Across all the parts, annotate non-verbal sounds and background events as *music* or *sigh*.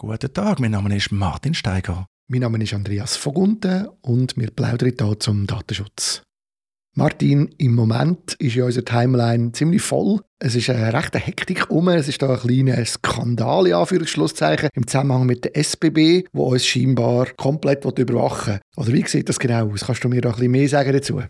Guten Tag, mein Name ist Martin Steiger. Mein Name ist Andreas Vogunten und wir plaudern hier zum Datenschutz. Martin, im Moment ist ja unsere Timeline ziemlich voll. Es ist eine rechte Hektik um. Es ist da ein kleiner Skandal, in Anführungsschlusszeichen, im Zusammenhang mit der SBB, wo uns scheinbar komplett überwachen will. Oder wie sieht das genau aus? Kannst du mir da ein bisschen mehr sagen dazu?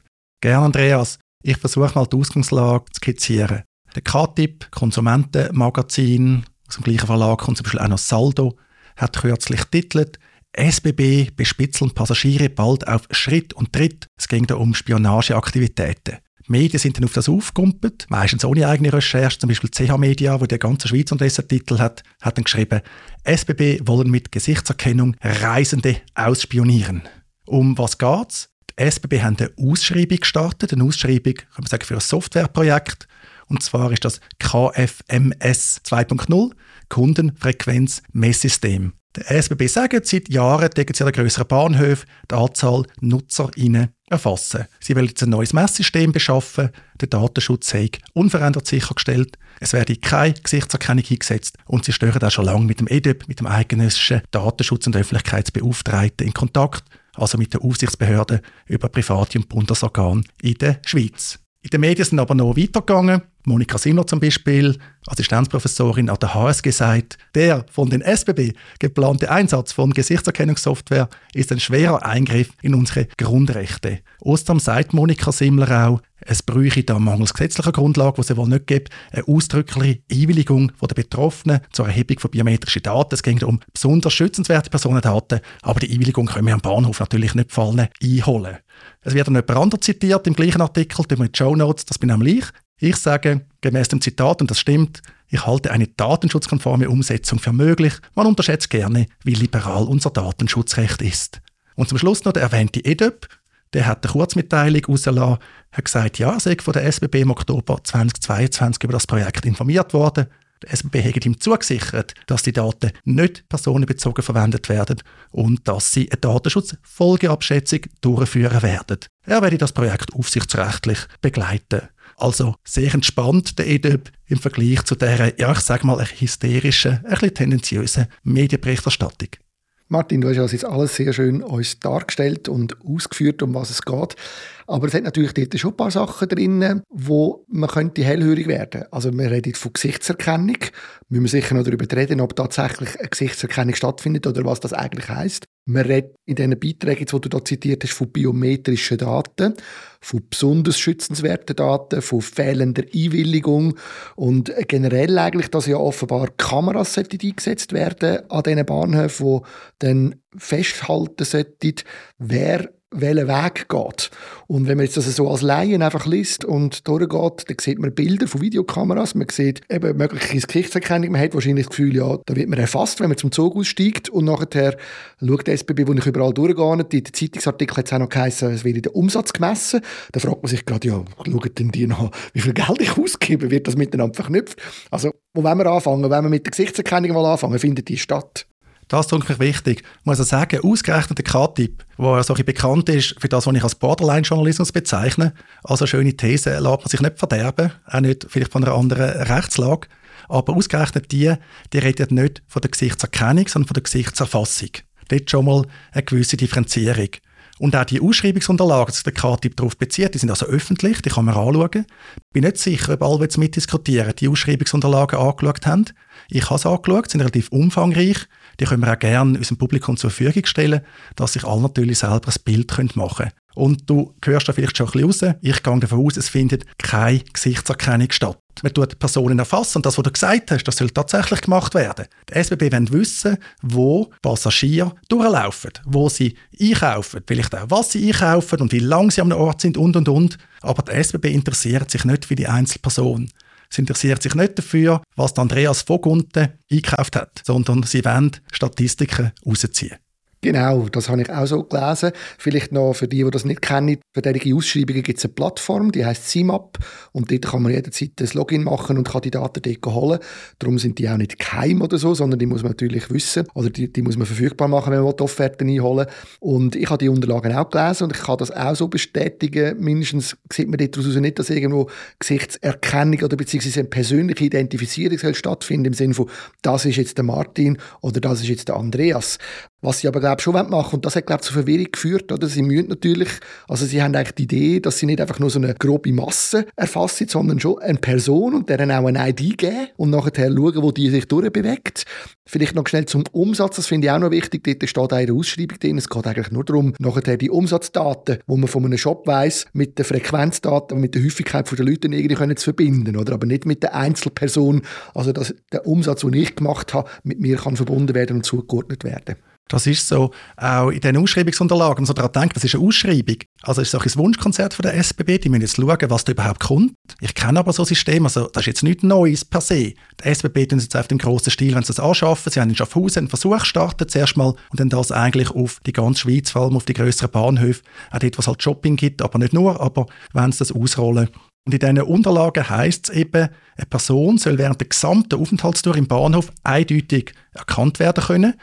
Gerne, Andreas. Ich versuche mal die Ausgangslage zu skizzieren. Der K-Tipp, Konsumentenmagazin, aus dem gleichen Verlag kommt zum Beispiel auch noch Saldo, hat kürzlich titelt, SBB bespitzeln Passagiere bald auf Schritt und Tritt. Es ging da um Spionageaktivitäten. Die Medien sind dann auf das aufgekumpelt, meistens ohne eigene Recherche. Zum Beispiel CH Media, wo der ganze Schweiz unterdessen Titel hat, hat dann geschrieben, SBB wollen mit Gesichtserkennung Reisende ausspionieren. Um was geht's? Die SBB haben eine Ausschreibung gestartet, eine Ausschreibung, kann man sagen, für ein Softwareprojekt. Und zwar ist das KFMS 2.0, Kundenfrequenz-Messsystem. Der SBB sagt, seit Jahren decken sie an grösseren Bahnhöfen die Anzahl NutzerInnen erfassen. Sie wollen jetzt ein neues Messsystem beschaffen. Der Datenschutz sei unverändert sichergestellt. Es werde keine Gesichtserkennung eingesetzt und sie stören auch schon lange mit dem EDIP, mit dem eidgenössischen Datenschutz- und Öffentlichkeitsbeauftragten in Kontakt, also mit der Aufsichtsbehörde über private und Bundesorgane in der Schweiz. In den Medien sind aber noch weitergegangen. Monika Simler zum Beispiel, Assistenzprofessorin an der HSG, sagt, der von den SBB geplante Einsatz von Gesichtserkennungssoftware ist ein schwerer Eingriff in unsere Grundrechte. Ostern sagt Monika Simler auch, es bräuchte da mangels gesetzlicher Grundlage, die es wohl nicht gibt, eine ausdrückliche Einwilligung der Betroffenen zur Erhebung von biometrischen Daten. Es ging um besonders schützenswerte Personendaten, aber die Einwilligung können wir am Bahnhof natürlich nicht fallen einholen. Es wird dann jemand anderes zitiert im gleichen Artikel, tun wir in die Show Notes, das bin nämlich ich. Sage, gemäß dem Zitat, und das stimmt, ich halte eine datenschutzkonforme Umsetzung für möglich. Man unterschätzt gerne, wie liberal unser Datenschutzrecht ist. Und zum Schluss noch der erwähnte EDÖP. Der hat eine Kurzmitteilung rausgelassen, hat gesagt, ja, er sei von der SBB im Oktober 2022 über das Projekt informiert worden. Der SBB hat ihm zugesichert, dass die Daten nicht personenbezogen verwendet werden und dass sie eine Datenschutzfolgeabschätzung durchführen werden. Er werde das Projekt aufsichtsrechtlich begleiten. Also sehr entspannt der EDEB im Vergleich zu der, ja, ich sage mal, hysterischen, ein bisschen tendenziösen Medienberichterstattung. Martin, du hast also jetzt alles sehr schön uns dargestellt und ausgeführt, um was es geht. Aber es hat natürlich dort schon ein paar Sachen drin, wo man könnte hellhörig werden. Also wir reden von Gesichtserkennung. Müssen wir sicher noch darüber reden, ob tatsächlich eine Gesichtserkennung stattfindet oder was das eigentlich heißt. Man redet in diesen Beiträgen, die du da zitiert hast, von biometrischen Daten, von besonders schützenswerten Daten, von fehlender Einwilligung und generell eigentlich, dass ja offenbar Kameras eingesetzt werden an diesen Bahnhöfen, die dann festhalten sollten, wer welchen Weg geht. Und wenn man jetzt das so als Laien einfach liest und durchgeht, dann sieht man Bilder von Videokameras, man sieht eben mögliche Gesichtserkennung, man hat wahrscheinlich das Gefühl, ja, da wird man erfasst, wenn man zum Zug aussteigt und nachher schaut die SBB, wo ich überall durchgehe, in den Zeitungsartikel hat es auch noch geheißen, es werde der Umsatz gemessen. Da fragt man sich gerade, ja, schauen denn die noch, wie viel Geld ich ausgebe, wird das miteinander verknüpft? Also, wo wollen wir anfangen? Wenn wir mit der Gesichtserkennung mal anfangen, findet die statt? Das ist mich wichtig. Ich muss also sagen, ausgerechnet der K-Tipp, der so bekannt ist für das, was ich als Borderline-Journalismus bezeichne, also schöne These, lässt man sich nicht verderben, auch nicht vielleicht von einer anderen Rechtslage, aber ausgerechnet die, die reden nicht von der Gesichtserkennung, sondern von der Gesichtserfassung. Dort schon mal eine gewisse Differenzierung. Und auch die Ausschreibungsunterlagen, die sich der K-Tipp darauf bezieht, die sind also öffentlich, die kann man anschauen. Ich bin nicht sicher, ob alle, die jetzt mitdiskutieren, die Ausschreibungsunterlagen angeschaut haben. Ich habe es angeschaut, sind relativ umfangreich. Die können wir auch gerne unserem Publikum zur Verfügung stellen, dass sich alle natürlich selber ein Bild machen können. Und du hörst da vielleicht schon ein bisschen raus. Ich gehe davon aus, es findet keine Gesichtserkennung statt. Man tut Personen erfassen und das, was du gesagt hast, das soll tatsächlich gemacht werden. Die SBB wollen wissen, wo Passagiere durchlaufen, wo sie einkaufen, vielleicht auch, was sie einkaufen und wie lange sie am Ort sind und, und, und. Aber die SBB interessiert sich nicht für die Einzelperson. Sie interessiert sich nicht dafür, was Andreas Vogunten eingekauft hat, sondern sie wollen Statistiken rausziehen. Genau, das habe ich auch so gelesen. Vielleicht noch für die, die das nicht kennen, für solche Ausschreibungen gibt es eine Plattform, die heißt CIMAP und dort kann man jederzeit das Login machen und kann die Daten dort holen. Darum sind die auch nicht geheim oder so, sondern die muss man natürlich wissen oder die, die muss man verfügbar machen, wenn man die Offerten einholen Und ich habe die Unterlagen auch gelesen und ich kann das auch so bestätigen. Mindestens sieht man daraus nicht, dass irgendwo Gesichtserkennung oder beziehungsweise eine persönliche Identifizierung soll stattfinden im Sinne von, das ist jetzt der Martin oder das ist jetzt der Andreas. Was sie aber, glaube schon machen wollen. Und das hat, glaube zu Verwirrung geführt. Oder? Sie müssen natürlich, also sie haben eigentlich die Idee, dass sie nicht einfach nur so eine grobe Masse erfassen, sondern schon eine Person und deren auch eine ID geben und nachher schauen, wo die sich durchbewegt. Vielleicht noch schnell zum Umsatz, das finde ich auch noch wichtig. Dort steht auch in der Ausschreibung drin. Es geht eigentlich nur darum, nachher die Umsatzdaten, wo man von einem Shop weiss, mit den Frequenzdaten, mit der Häufigkeit der Leute irgendwie zu verbinden, oder? Aber nicht mit der Einzelperson. Also, dass der Umsatz, den ich gemacht habe, mit mir kann verbunden werden und zugeordnet werden. Das ist so, auch in den Ausschreibungsunterlagen, so daran denkt, das ist eine Ausschreibung. Also ist es auch ein Wunschkonzert von der SBB, die müssen jetzt schauen, was da überhaupt kommt. Ich kenne aber so ein System, also das ist jetzt nichts Neues per se. Die SBB tun jetzt auf dem grossen Stil, wenn sie das anschaffen, sie haben in Schaffhausen einen Versuch gestartet zuerst mal und dann das eigentlich auf die ganze Schweiz, vor allem auf die grösseren Bahnhöfe, auch dort, wo es halt Shopping gibt, aber nicht nur, aber wenn sie das ausrollen. Und in diesen Unterlagen heisst es eben, eine Person soll während der gesamten Aufenthaltstour im Bahnhof eindeutig erkannt werden können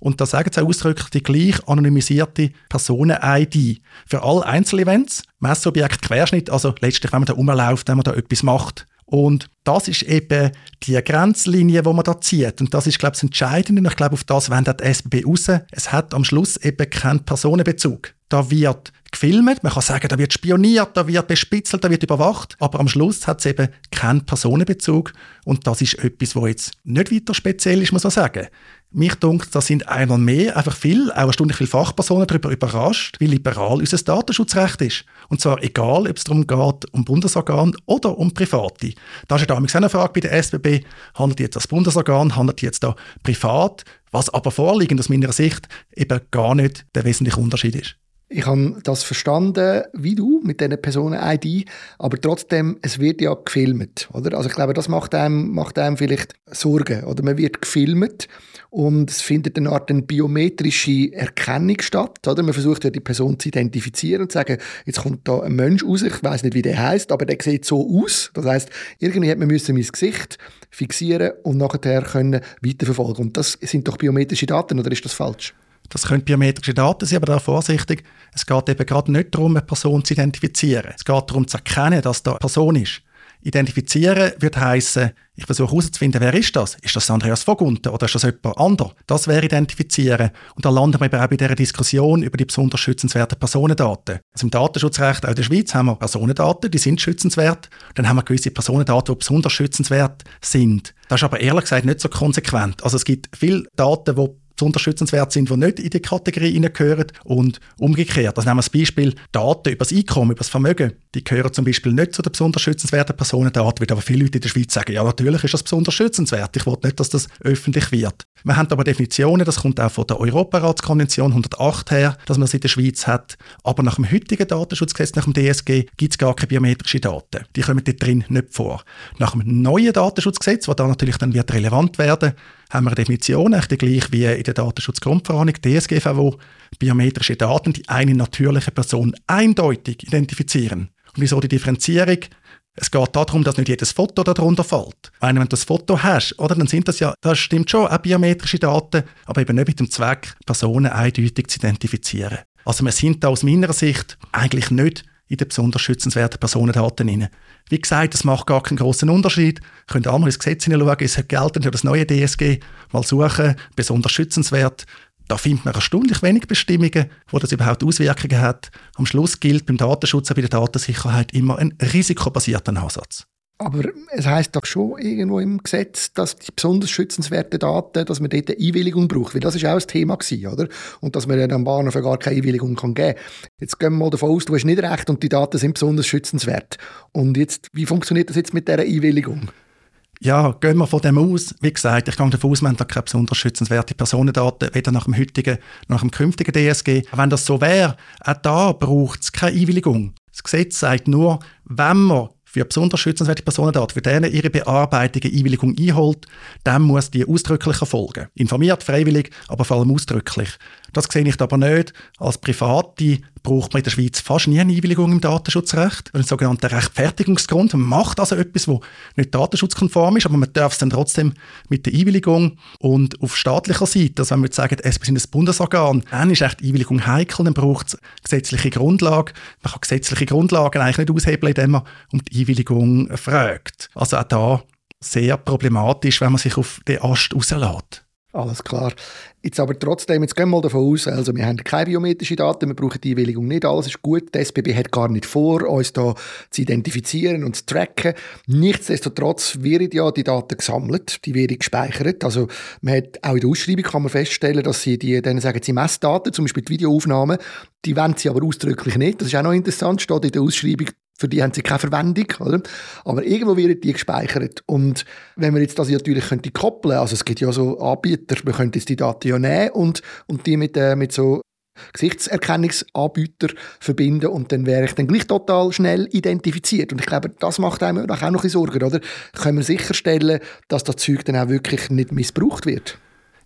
und da sagen sie auch ausdrücklich die gleich anonymisierte Personen-ID. Für alle Einzelevents, Messobjekt, Querschnitt, also letztlich, wenn man da rumläuft, wenn man da etwas macht. Und das ist eben die Grenzlinie, die man da zieht. Und das ist, glaube ich, das Entscheidende. Und ich glaube, auf das wendet die SBB raus. Es hat am Schluss eben keinen Personenbezug. Da wird gefilmt, man kann sagen, da wird spioniert, da wird bespitzelt, da wird überwacht, aber am Schluss hat es eben keinen Personenbezug und das ist etwas, was jetzt nicht weiter speziell ist, muss man sagen. Mich dunkt, da sind einmal mehr einfach viel, auch erstaunlich viele Fachpersonen darüber überrascht, wie liberal unser Datenschutzrecht ist. Und zwar egal, ob es darum geht, um Bundesorgan oder um Private. Da ist ja damals eine Frage bei der SBB, handelt jetzt das Bundesorgan, handelt jetzt da privat, was aber vorliegend aus meiner Sicht eben gar nicht der wesentliche Unterschied ist. Ich habe das verstanden, wie du, mit diesen Personen-ID, aber trotzdem, es wird ja gefilmt, oder? Also ich glaube, das macht einem, macht einem vielleicht Sorgen, oder? Man wird gefilmt und es findet eine Art eine biometrische Erkennung statt, oder? Man versucht ja, die Person zu identifizieren und zu sagen, jetzt kommt da ein Mensch raus, ich weiß nicht, wie der heißt, aber der sieht so aus. Das heißt, irgendwie hat man müssen mein Gesicht fixieren und nachher können weiterverfolgen. Und das sind doch biometrische Daten, oder ist das falsch? Das können biometrische Daten sein, aber da vorsichtig. Es geht eben gerade nicht darum, eine Person zu identifizieren. Es geht darum zu erkennen, dass da eine Person ist. Identifizieren wird heißen, ich versuche herauszufinden, wer ist das? Ist das Andreas Vogunter oder ist das jemand anderes? Das wäre Identifizieren. Und da landen wir eben auch bei dieser Diskussion über die besonders schützenswerten Personendaten. Also im Datenschutzrecht, auch in der Schweiz, haben wir Personendaten, die sind schützenswert. Dann haben wir gewisse Personendaten, die besonders schützenswert sind. Das ist aber ehrlich gesagt nicht so konsequent. Also es gibt viele Daten, die besonders schützenswert sind, die nicht in die Kategorie hineingehören. Und umgekehrt, also nehmen wir das Beispiel Daten über das Einkommen, über das Vermögen. Die gehören zum Beispiel nicht zu den besonders schützenswerten Personendaten, wird aber viele Leute in der Schweiz sagen, ja natürlich ist das besonders schützenswert, ich will nicht, dass das öffentlich wird. Wir haben aber Definitionen, das kommt auch von der Europaratskonvention 108 her, dass man es in der Schweiz hat. Aber nach dem heutigen Datenschutzgesetz, nach dem DSG, gibt es gar keine biometrischen Daten. Die kommen dort drin nicht vor. Nach dem neuen Datenschutzgesetz, das da natürlich dann wird relevant werden, haben wir eine Definition, echt gleich wie in der Datenschutzgrundverordnung, DSGVO, biometrische Daten, die eine natürliche Person eindeutig identifizieren. Und wieso die Differenzierung? Es geht darum, dass nicht jedes Foto darunter fällt. Wenn du das Foto hast, oder, dann sind das ja, das stimmt schon, auch biometrische Daten, aber eben nicht mit dem Zweck, Personen eindeutig zu identifizieren. Also wir sind da aus meiner Sicht eigentlich nicht in den besonders schützenswerten Personendaten drin. Wie gesagt, das macht gar keinen großen Unterschied. Ihr könnt einmal ins Gesetz hineinschauen, es gelten für das neue DSG, mal suchen, besonders schützenswert. Da findet man erstaunlich wenig Bestimmungen, wo das überhaupt Auswirkungen hat. Am Schluss gilt beim Datenschutz und bei der Datensicherheit immer ein risikobasierter Ansatz. Aber es heißt doch schon irgendwo im Gesetz, dass die besonders schützenswerten Daten, dass man dort eine Einwilligung braucht. Weil das ist auch ein Thema gewesen, oder? Und dass man dann am Bahnhof gar keine Einwilligung kann geben kann. Jetzt gehen wir mal davon aus, du hast nicht recht und die Daten sind besonders schützenswert. Und jetzt, wie funktioniert das jetzt mit dieser Einwilligung? Ja, gehen wir von dem aus. Wie gesagt, ich gehe davon aus, wir haben da keine besonders schützenswerte Personendaten, weder nach dem heutigen noch nach dem künftigen DSG. Wenn das so wäre, auch da braucht es keine Einwilligung. Das Gesetz sagt nur, wenn man für besonders schützenswerte Personendaten, für denen ihre Bearbeitung Einwilligung einholt, dann muss die ausdrücklich erfolgen. Informiert, freiwillig, aber vor allem ausdrücklich. Das sehe ich aber nicht. Als Private braucht man in der Schweiz fast nie eine Einwilligung im Datenschutzrecht. Einen sogenannten Rechtfertigungsgrund. Man macht also etwas, was nicht datenschutzkonform ist, aber man darf es dann trotzdem mit der Einwilligung. Und auf staatlicher Seite, also wenn wir jetzt sagen, es ist ein Bundesorgan, dann ist echt die Einwilligung heikel, dann braucht es gesetzliche Grundlage. Man kann gesetzliche Grundlagen eigentlich nicht aushebeln, indem man um die Einwilligung fragt. Also auch da sehr problematisch, wenn man sich auf den Ast rauslässt. Alles klar. Jetzt aber trotzdem, jetzt gehen wir mal davon aus, also wir haben keine biometrischen Daten, wir brauchen die Einwilligung nicht, alles ist gut. Die SBB hat gar nicht vor, uns da zu identifizieren und zu tracken. Nichtsdestotrotz werden ja die Daten gesammelt, die werden gespeichert. Also man hat, auch in der Ausschreibung kann man feststellen, dass sie die, dann sagen sie Messdaten, zum Beispiel die Videoaufnahmen, die wollen sie aber ausdrücklich nicht. Das ist auch noch interessant, steht in der Ausschreibung, für die haben sie keine Verwendung, oder? Aber irgendwo werden die gespeichert. Und wenn man jetzt das natürlich könnte koppeln, also es gibt ja so Anbieter, man könnte jetzt die Daten ja nehmen und, und die mit, äh, mit so Gesichtserkennungsanbieter verbinden und dann wäre ich dann gleich total schnell identifiziert. Und ich glaube, das macht einem auch noch ein Sorgen, oder? Können wir sicherstellen, dass das Zeug dann auch wirklich nicht missbraucht wird?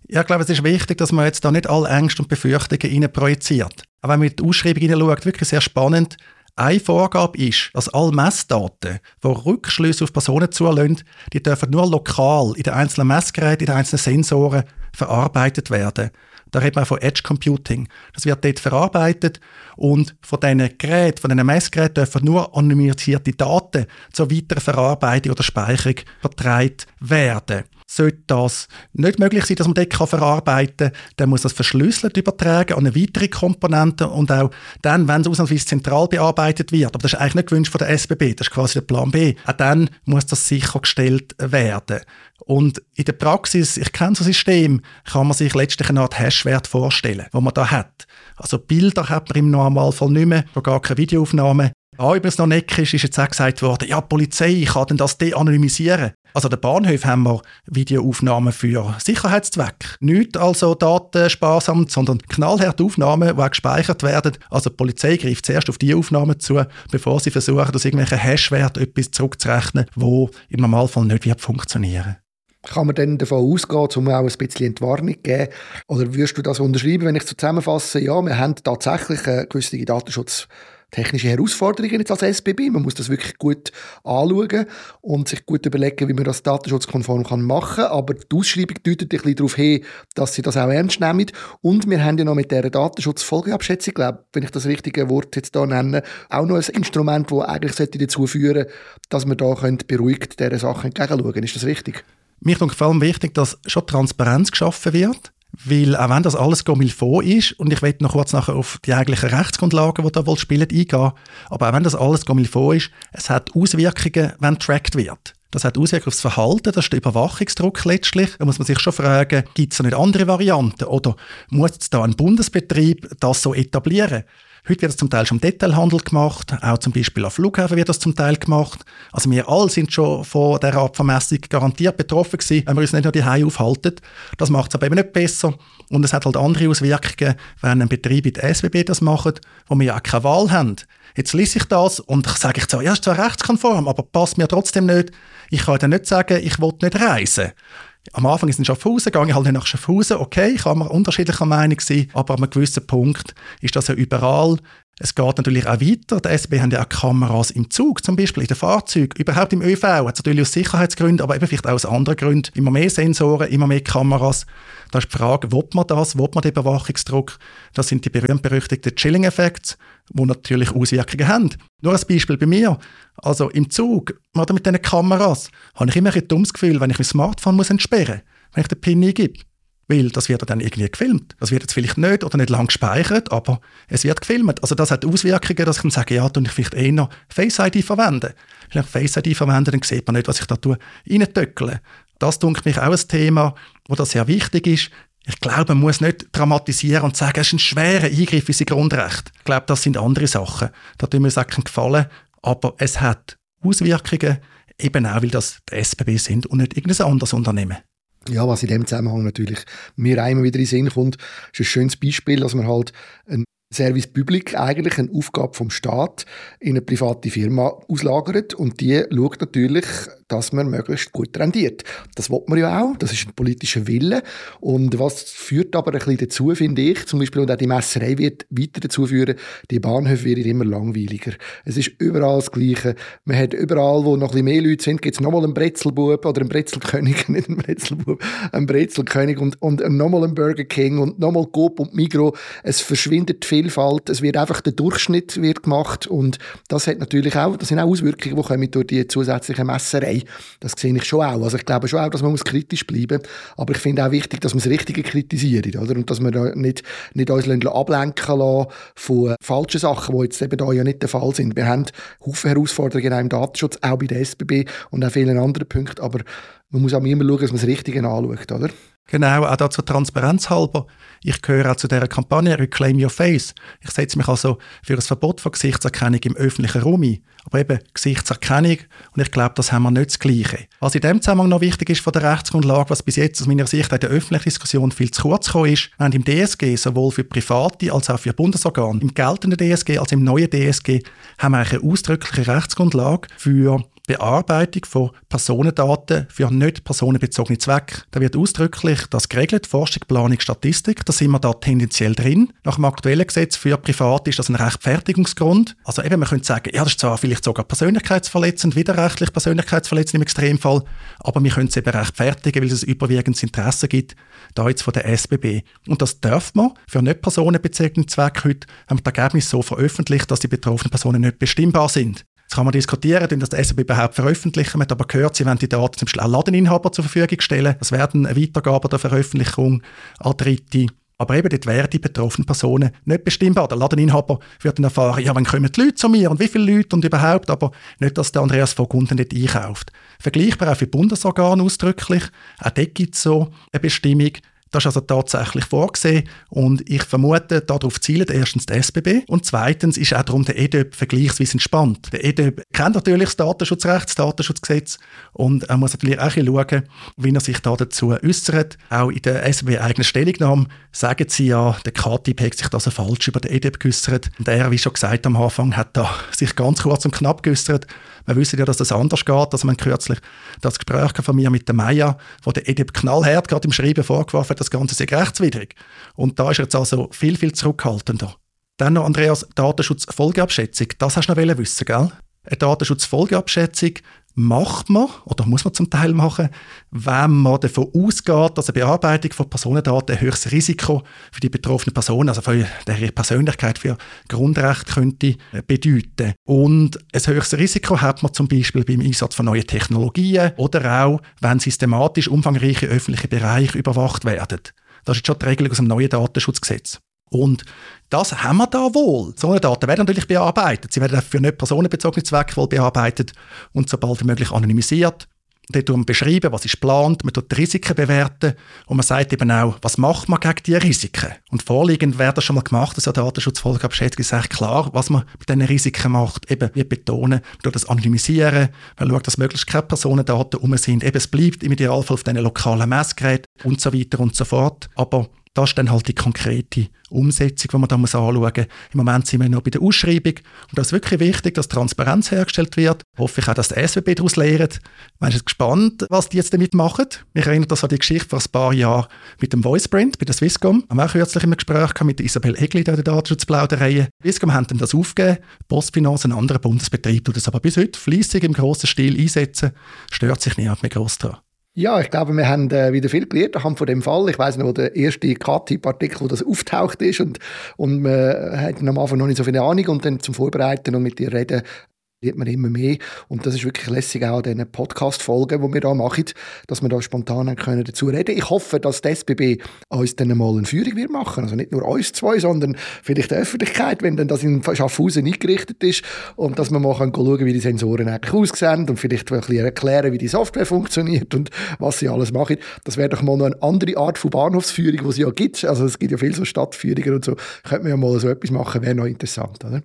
Ja, ich glaube, es ist wichtig, dass man jetzt da nicht alle Ängste und Befürchtungen rein projiziert. Aber wenn man die Ausschreibung hineinschaut, wirklich sehr spannend, eine Vorgabe ist, dass alle Messdaten, die Rückschlüsse auf Personen zulassen, die dürfen nur lokal in den einzelnen Messgeräten, in den einzelnen Sensoren verarbeitet werden. Da redet man von Edge Computing. Das wird dort verarbeitet und von diesen Geräten, von diesen Messgeräten dürfen nur anonymisierte Daten zur weiteren Verarbeitung oder Speicherung vertragen werden sollte das nicht möglich sein, dass man das verarbeiten kann, dann muss das verschlüsselt übertragen an eine weitere Komponente und auch dann, wenn es ausnahmsweise zentral bearbeitet wird, aber das ist eigentlich nicht gewünscht von der SBB, das ist quasi der Plan B, auch dann muss das sichergestellt werden. Und in der Praxis, ich kenne so ein System, kann man sich letztlich eine Art Hashwert vorstellen, wo man da hat. Also Bilder hat man im Normalfall nicht mehr, gar keine Videoaufnahmen. Ah, übrigens noch neckisch ist jetzt auch gesagt worden, ja, die Polizei kann denn das de-anonymisieren. Also der Bahnhof haben wir Videoaufnahmen für Sicherheitszweck. Nicht also Datensparsamt, sondern knallharte Aufnahmen, die auch gespeichert werden. Also die Polizei greift zuerst auf die Aufnahmen zu, bevor sie versuchen, aus irgendwelchen Hashwert etwas zurückzurechnen, wo im Normalfall nicht wird funktionieren kann man dann davon ausgehen, um auch ein bisschen Entwarnung zu geben? Oder würdest du das unterschreiben, wenn ich zusammenfasse, ja, wir haben tatsächlich eine gewisse Datenschutz- technische Herausforderungen jetzt als SBB. Man muss das wirklich gut anschauen und sich gut überlegen, wie man das datenschutzkonform machen kann. Aber die Ausschreibung deutet ein bisschen darauf hin, dass sie das auch ernst nehmen. Und wir haben ja noch mit der Datenschutzfolgeabschätzung, glaube wenn ich das richtige Wort jetzt da nenne, auch noch ein Instrument, das eigentlich dazu führen sollte, dass wir da beruhigt dieser Sache entgegenschauen Ist das richtig? Mir ist vor allem wichtig, dass schon Transparenz geschaffen wird weil auch wenn das alles Gomilfo ist, und ich werde noch kurz nachher auf die eigentlichen Rechtsgrundlagen, die da wohl spielen, eingehen, aber auch wenn das alles Gomilfo ist, es hat Auswirkungen, wenn tracked wird. Das hat Auswirkungen aufs Verhalten, das ist der Überwachungsdruck letztlich. Da muss man sich schon fragen, gibt es da nicht andere Varianten oder muss da ein Bundesbetrieb das so etablieren? Heute wird das zum Teil schon im Detailhandel gemacht, auch zum Beispiel auf Flughäfen wird das zum Teil gemacht. Also wir alle sind schon von dieser Art Vermessung garantiert betroffen gewesen, wenn wir uns nicht nur die aufhalten. Das macht es aber eben nicht besser. Und es hat halt andere Auswirkungen, wenn ein Betrieb wie die SWB das macht, wo wir ja auch keine Wahl haben. Jetzt lese ich das und sage ich zwar, ja, ist zwar rechtskonform, aber passt mir trotzdem nicht. Ich kann dann nicht sagen, ich will nicht reisen am Anfang ist es Schaffhausen, gehe ich halt nach Schaffhausen, okay, kann man unterschiedlicher Meinung aber an einem gewissen Punkt ist das ja überall. Es geht natürlich auch weiter. Die SB haben ja auch Kameras im Zug, zum Beispiel in den Fahrzeugen, überhaupt im ÖV. Hat natürlich aus Sicherheitsgründen, aber eben vielleicht auch aus anderen Gründen. Immer mehr Sensoren, immer mehr Kameras. Da ist die Frage, will man das, will man den Überwachungsdruck? Das sind die berühmt-berüchtigten Chilling-Effekte, die natürlich Auswirkungen haben. Nur ein Beispiel bei mir. Also im Zug oder mit diesen Kameras habe ich immer ein dummes Gefühl, wenn ich mein Smartphone muss entsperren muss, wenn ich den PIN eingebe. Weil das wird dann irgendwie gefilmt. Das wird jetzt vielleicht nicht oder nicht lang gespeichert, aber es wird gefilmt. Also das hat Auswirkungen, dass ich dann sage, ja, tue ich vielleicht eher noch Face ID verwenden. Wenn ich Face ID verwende, dann sieht man nicht, was ich da tue, reintöckle. Das denke mich auch ein Thema, wo das sehr wichtig ist. Ich glaube, man muss nicht dramatisieren und sagen, es ist ein schwerer Eingriff in sein Grundrecht. Ich glaube, das sind andere Sachen. Da tun mir Sachen gefallen. Aber es hat Auswirkungen, eben auch, weil das die SBB sind und nicht irgendein anderes Unternehmen. Ja, was in dem Zusammenhang natürlich mir einmal wieder in den Sinn kommt, ist ein schönes Beispiel, dass man halt einen Service Public eigentlich eine Aufgabe vom Staat in eine private Firma auslagert und die schaut natürlich, dass man möglichst gut rendiert. Das will man ja auch, das ist ein politischer Wille und was führt aber ein bisschen dazu, finde ich, zum Beispiel und auch die Messerei wird weiter dazu führen, die Bahnhöfe werden immer langweiliger. Es ist überall das Gleiche. Man hat überall, wo noch ein bisschen mehr Leute sind, gibt es nochmal einen Brezelbub oder einen Brezelkönig, *laughs* nicht einen Brezelbub, einen Brezelkönig und, und nochmal einen Burger King und nochmal Coop und Migro. Es verschwindet viel Vielfalt, es wird einfach der Durchschnitt wird gemacht und das hat natürlich auch, das sind auch Auswirkungen, die kommen durch die zusätzliche Messerei. Das sehe ich schon auch. Also ich glaube schon auch, dass man muss kritisch bleiben, aber ich finde auch wichtig, dass man das Richtige kritisiert, oder? Und dass wir nicht, nicht uns ablenken lassen von falschen Sachen, die jetzt eben da ja nicht der Fall sind. Wir haben Haufen Herausforderungen im Datenschutz, auch bei der SBB und auch vielen anderen Punkten, aber man muss auch immer schauen, dass man das Richtige anschaut, oder? Genau, auch da zur Transparenz halber. Ich gehöre auch zu dieser Kampagne Reclaim Your Face. Ich setze mich also für ein Verbot von Gesichtserkennung im öffentlichen Raum ein. Aber eben Gesichtserkennung, und ich glaube, das haben wir nicht das Gleiche. Was in dem Zusammenhang noch wichtig ist von der Rechtsgrundlage, was bis jetzt aus meiner Sicht in der öffentlichen Diskussion viel zu kurz gekommen ist, wir haben im DSG sowohl für Private als auch für Bundesorgane, im geltenden DSG als im neuen DSG, haben wir eine ausdrückliche Rechtsgrundlage für Bearbeitung von Personendaten für nicht personenbezogene Zwecke. Da wird ausdrücklich das geregelt, Forschung, Planung, Statistik, da sind wir da tendenziell drin. Nach dem aktuellen Gesetz für Private ist das ein Rechtfertigungsgrund. Also eben, man könnte sagen, ja, das ist zwar vielleicht sogar persönlichkeitsverletzend, widerrechtlich persönlichkeitsverletzend im Extremfall, aber wir können es eben rechtfertigen, weil es ein überwiegendes Interesse gibt, da jetzt von der SBB. Und das darf man für nicht personenbezogene Zwecke heute, haben wir das Ergebnis so veröffentlicht, dass die betroffenen Personen nicht bestimmbar sind. Jetzt kann man diskutieren, denn das SAP überhaupt veröffentlichen. Hat aber gehört, sie wollen die Daten zum Beispiel auch Ladeninhaber zur Verfügung stellen. Das werden eine Weitergabe der Veröffentlichung an Dritte. Aber eben dort wären die betroffenen Personen nicht bestimmbar. Der Ladeninhaber wird dann erfahren, ja, wann kommen die Leute zu mir und wie viele Leute und überhaupt, aber nicht, dass der Andreas Vogunden nicht einkauft. Vergleichbar auch für Bundesorgane ausdrücklich. Auch dort gibt es so eine Bestimmung, das ist also tatsächlich vorgesehen und ich vermute, darauf zielt erstens die SBB und zweitens ist auch darum der EDÖB vergleichsweise entspannt. Der EDÖB kennt natürlich das Datenschutzrecht, das Datenschutzgesetz und er muss natürlich auch schauen, wie er sich da dazu äußert. Auch in der SBB eigenen Stellungnahme sagen sie ja, der KTIP hat sich da so falsch über den EDÖB geäußert und er, wie schon gesagt am Anfang, hat da *laughs* sich ganz kurz und knapp geäußert wir wissen ja, dass das anders geht. Also man kürzlich das Gespräch von mir mit der Maya, wo der Edip knallhart gerade im Schreiben vorgeworfen das Ganze sei rechtswidrig. Und da ist er jetzt also viel, viel zurückhaltender. Dann noch, Andreas, Datenschutzfolgeabschätzung. Das hast du noch wissen, gell? Eine Datenschutzfolgeabschätzung macht man oder muss man zum Teil machen, wenn man davon ausgeht, dass eine Bearbeitung von Personendaten ein höchstes Risiko für die betroffene Person, also für ihre Persönlichkeit, für Grundrechte könnte bedeuten. Und ein höchstes Risiko hat man zum Beispiel beim Einsatz von neuen Technologien oder auch, wenn systematisch umfangreiche öffentliche Bereiche überwacht werden. Das ist schon die Regelung aus dem neuen Datenschutzgesetz. Und das haben wir da wohl. So eine Daten werden natürlich bearbeitet. Sie werden für nicht personenbezogene Zwecke wohl bearbeitet und sobald wie möglich anonymisiert. Dort beschreiben, was ist geplant, man tut die Risiken bewerten und man sagt eben auch, was macht man gegen diese Risiken. Und vorliegend wäre das schon mal gemacht, also Datenschutzfolgeabschätzung ist echt klar, was man mit diesen Risiken macht. Eben, wir betonen, man tut das anonymisieren, man schaut, dass möglichst keine Personendaten um sind. Eben, es bleibt im Idealfall auf diesen lokalen Messgeräten und so weiter und so fort. Aber das ist dann halt die konkrete Umsetzung, die man da muss anschauen muss. Im Moment sind wir noch bei der Ausschreibung und das ist wirklich wichtig, dass Transparenz hergestellt wird. Hoffe ich auch, dass der SWB daraus lernt. Man ist gespannt, was die jetzt damit machen. Mich erinnert das an die Geschichte vor ein paar Jahren mit dem Voiceprint bei der Swisscom. Wir haben auch kürzlich im Gespräch mit Isabel Egli, der Datenschutzplauderei. Swisscom dann das aufgegeben. Postfinance, ein anderer Bundesbetrieb, tut das aber bis heute fleissig im grossen Stil einsetzen. Stört sich niemand mehr gross daran. Ja, ich glaube, wir haben äh, wieder viel gelernt anhand von dem Fall. Ich weiß noch, wo der erste K-Typ-Artikel, wo das auftaucht ist und, und man hat am Anfang noch nicht so viel Ahnung und dann zum Vorbereiten und mit dir reden lernt man immer mehr. Und das ist wirklich lässig auch an diesen Podcast-Folgen, die wir da machen, dass wir da spontan können dazu reden Ich hoffe, dass die SBB uns dann mal eine Führung wird machen. Also nicht nur uns zwei, sondern vielleicht die Öffentlichkeit, wenn dann das in Schaffhausen eingerichtet ist und dass wir mal schauen können, wie die Sensoren eigentlich aussehen und vielleicht ein bisschen erklären, wie die Software funktioniert und was sie alles machen. Das wäre doch mal noch eine andere Art von Bahnhofsführung, die es ja gibt. Also es gibt ja viele so Stadtführungen und so. Könnte man ja mal so etwas machen, wäre noch interessant, oder?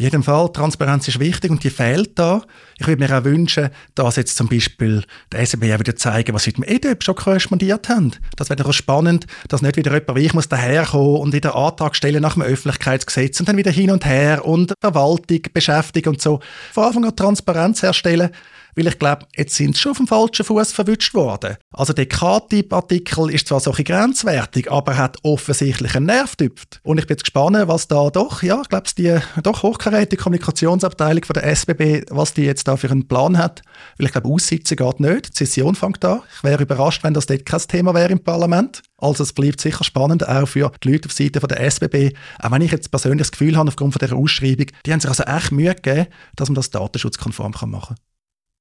In jedem Fall, Transparenz ist wichtig und die fehlt da. Ich würde mir auch wünschen, dass jetzt zum Beispiel der SBB auch wieder zeigen, was sie mit dem EDEP schon korrespondiert haben. Das wäre doch spannend, dass nicht wieder jemand wie ich muss daherkommen und wieder Antrag stellen nach dem Öffentlichkeitsgesetz und dann wieder hin und her und Verwaltung beschäftigen und so. Von Anfang an Transparenz herstellen weil ich glaube, jetzt sind sie schon auf dem falschen Fuß verwünscht worden. Also der K-Typ-Artikel ist zwar so ein grenzwertig, aber hat offensichtlich einen Nerv getüpft. Und ich bin jetzt gespannt, was da doch, ja, ich glaube, die doch hochkarätige Kommunikationsabteilung von der SBB, was die jetzt da für einen Plan hat. Weil ich glaube, Aussitzen geht nicht, die Session fängt an. Ich wäre überrascht, wenn das dort kein Thema wäre im Parlament. Also es bleibt sicher spannend, auch für die Leute auf Seite der SBB. Auch wenn ich jetzt persönlich das Gefühl habe, aufgrund von dieser Ausschreibung, die haben sich also echt Mühe gegeben, dass man das datenschutzkonform machen kann.